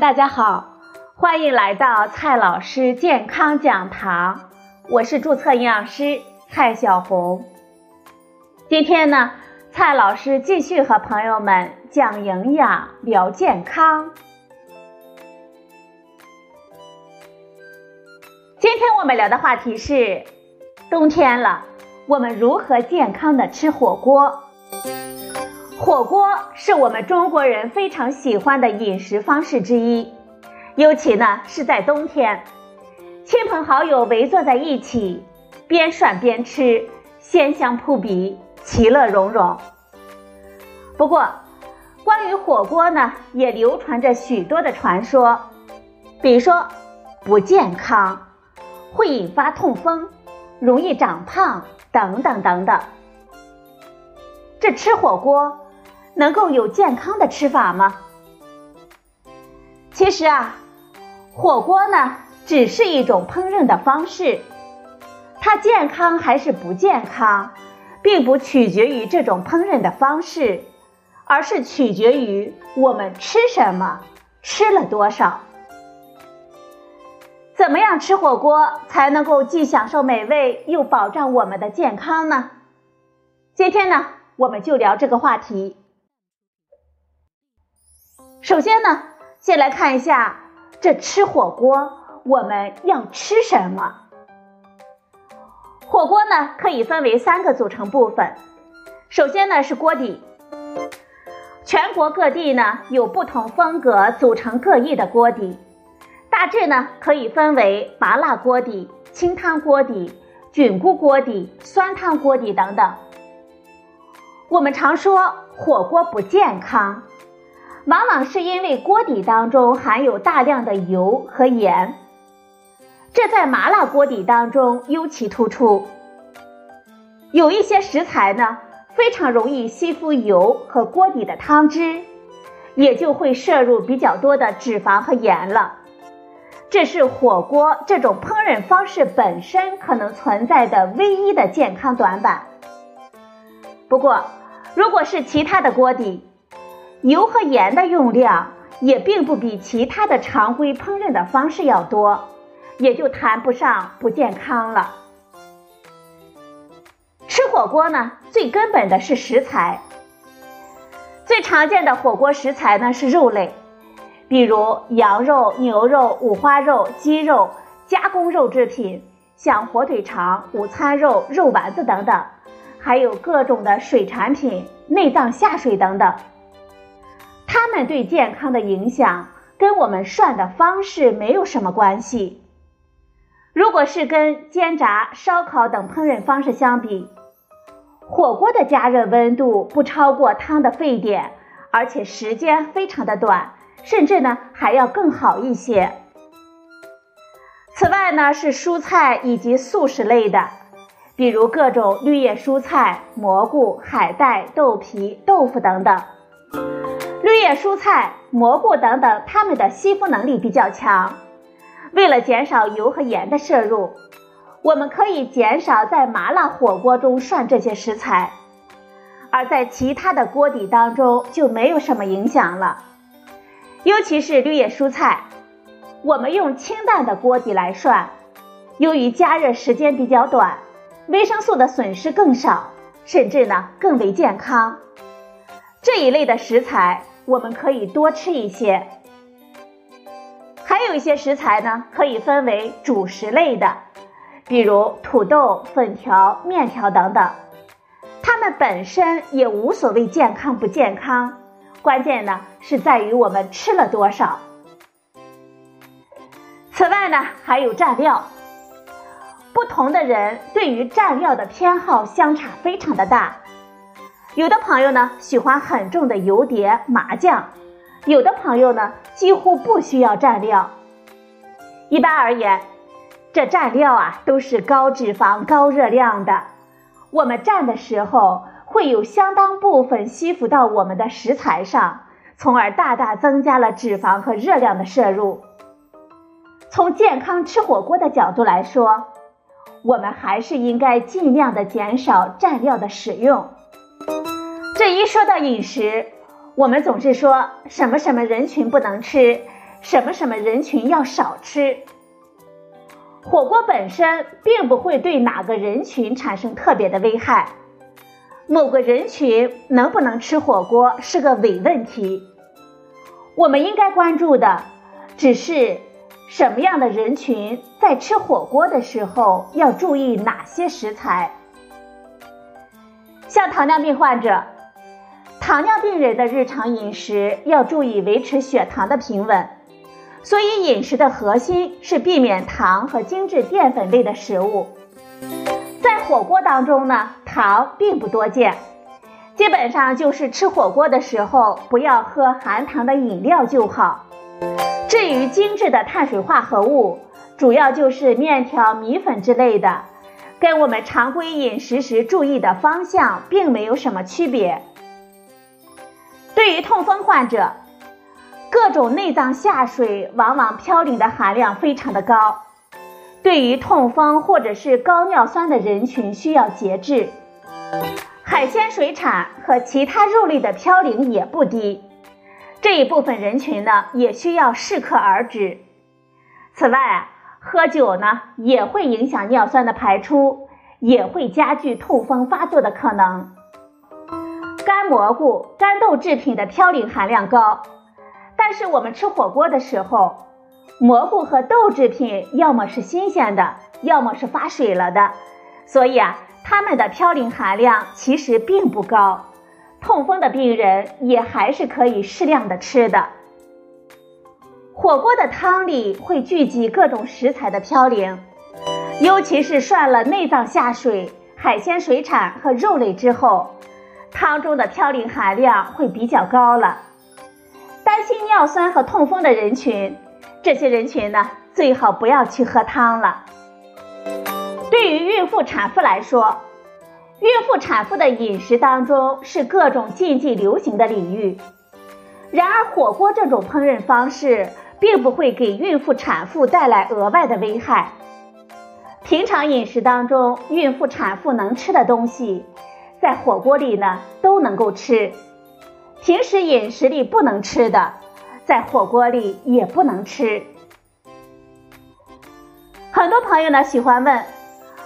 大家好，欢迎来到蔡老师健康讲堂，我是注册营养师蔡小红。今天呢，蔡老师继续和朋友们讲营养、聊健康。今天我们聊的话题是冬天了，我们如何健康的吃火锅？火锅是我们中国人非常喜欢的饮食方式之一，尤其呢是在冬天，亲朋好友围坐在一起，边涮边吃，鲜香扑鼻，其乐融融。不过，关于火锅呢，也流传着许多的传说，比如说不健康，会引发痛风，容易长胖等等等等。这吃火锅。能够有健康的吃法吗？其实啊，火锅呢只是一种烹饪的方式，它健康还是不健康，并不取决于这种烹饪的方式，而是取决于我们吃什么，吃了多少。怎么样吃火锅才能够既享受美味又保障我们的健康呢？今天呢，我们就聊这个话题。首先呢，先来看一下这吃火锅我们要吃什么。火锅呢可以分为三个组成部分，首先呢是锅底，全国各地呢有不同风格、组成各异的锅底，大致呢可以分为麻辣锅底、清汤锅底、菌菇锅底、酸汤锅底等等。我们常说火锅不健康。往往是因为锅底当中含有大量的油和盐，这在麻辣锅底当中尤其突出。有一些食材呢，非常容易吸附油和锅底的汤汁，也就会摄入比较多的脂肪和盐了。这是火锅这种烹饪方式本身可能存在的唯一的健康短板。不过，如果是其他的锅底，油和盐的用量也并不比其他的常规烹饪的方式要多，也就谈不上不健康了。吃火锅呢，最根本的是食材。最常见的火锅食材呢是肉类，比如羊肉、牛肉、五花肉、鸡肉、加工肉制品，像火腿肠、午餐肉、肉丸子等等，还有各种的水产品、内脏下水等等。它们对健康的影响跟我们涮的方式没有什么关系。如果是跟煎炸、烧烤等烹饪方式相比，火锅的加热温度不超过汤的沸点，而且时间非常的短，甚至呢还要更好一些。此外呢是蔬菜以及素食类的，比如各种绿叶蔬菜、蘑菇、海带、豆皮、豆腐等等。绿叶蔬菜、蘑菇等等，它们的吸附能力比较强。为了减少油和盐的摄入，我们可以减少在麻辣火锅中涮这些食材，而在其他的锅底当中就没有什么影响了。尤其是绿叶蔬菜，我们用清淡的锅底来涮，由于加热时间比较短，维生素的损失更少，甚至呢更为健康。这一类的食材。我们可以多吃一些，还有一些食材呢，可以分为主食类的，比如土豆、粉条、面条等等，它们本身也无所谓健康不健康，关键呢是在于我们吃了多少。此外呢，还有蘸料，不同的人对于蘸料的偏好相差非常的大。有的朋友呢喜欢很重的油碟、麻酱，有的朋友呢几乎不需要蘸料。一般而言，这蘸料啊都是高脂肪、高热量的。我们蘸的时候会有相当部分吸附到我们的食材上，从而大大增加了脂肪和热量的摄入。从健康吃火锅的角度来说，我们还是应该尽量的减少蘸料的使用。这一说到饮食，我们总是说什么什么人群不能吃，什么什么人群要少吃。火锅本身并不会对哪个人群产生特别的危害，某个人群能不能吃火锅是个伪问题。我们应该关注的只是什么样的人群在吃火锅的时候要注意哪些食材。像糖尿病患者，糖尿病人的日常饮食要注意维持血糖的平稳。所以饮食的核心是避免糖和精致淀粉类的食物。在火锅当中呢，糖并不多见，基本上就是吃火锅的时候不要喝含糖的饮料就好。至于精致的碳水化合物，主要就是面条、米粉之类的，跟我们常规饮食时注意的方向并没有什么区别。对于痛风患者。各种内脏下水往往嘌呤的含量非常的高，对于痛风或者是高尿酸的人群需要节制。海鲜、水产和其他肉类的嘌呤也不低，这一部分人群呢也需要适可而止。此外，喝酒呢也会影响尿酸的排出，也会加剧痛风发作的可能。干蘑菇、干豆制品的嘌呤含量高。但是我们吃火锅的时候，蘑菇和豆制品要么是新鲜的，要么是发水了的，所以啊，它们的嘌呤含量其实并不高。痛风的病人也还是可以适量的吃的。火锅的汤里会聚集各种食材的嘌呤，尤其是涮了内脏下水、海鲜、水产和肉类之后，汤中的嘌呤含量会比较高了。担心尿酸和痛风的人群，这些人群呢，最好不要去喝汤了。对于孕妇、产妇来说，孕妇、产妇的饮食当中是各种禁忌流行的领域。然而，火锅这种烹饪方式并不会给孕妇、产妇带来额外的危害。平常饮食当中，孕妇、产妇能吃的东西，在火锅里呢都能够吃。平时饮食里不能吃的，在火锅里也不能吃。很多朋友呢喜欢问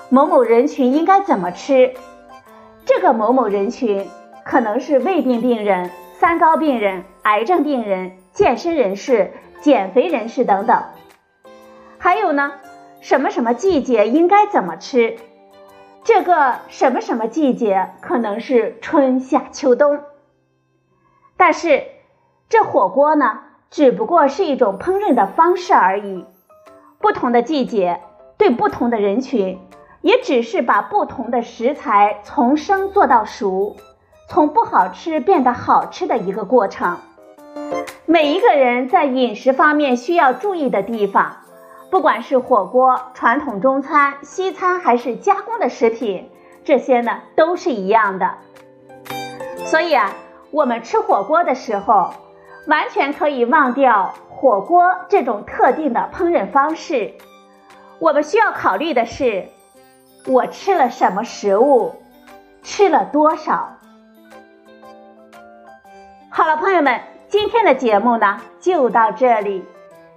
某某人群应该怎么吃？这个某某人群可能是胃病病人、三高病人、癌症病人、健身人士、减肥人士等等。还有呢，什么什么季节应该怎么吃？这个什么什么季节可能是春夏秋冬。但是，这火锅呢，只不过是一种烹饪的方式而已。不同的季节，对不同的人群，也只是把不同的食材从生做到熟，从不好吃变得好吃的一个过程。每一个人在饮食方面需要注意的地方，不管是火锅、传统中餐、西餐，还是加工的食品，这些呢都是一样的。所以啊。我们吃火锅的时候，完全可以忘掉火锅这种特定的烹饪方式。我们需要考虑的是，我吃了什么食物，吃了多少。好了，朋友们，今天的节目呢就到这里，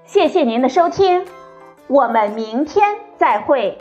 谢谢您的收听，我们明天再会。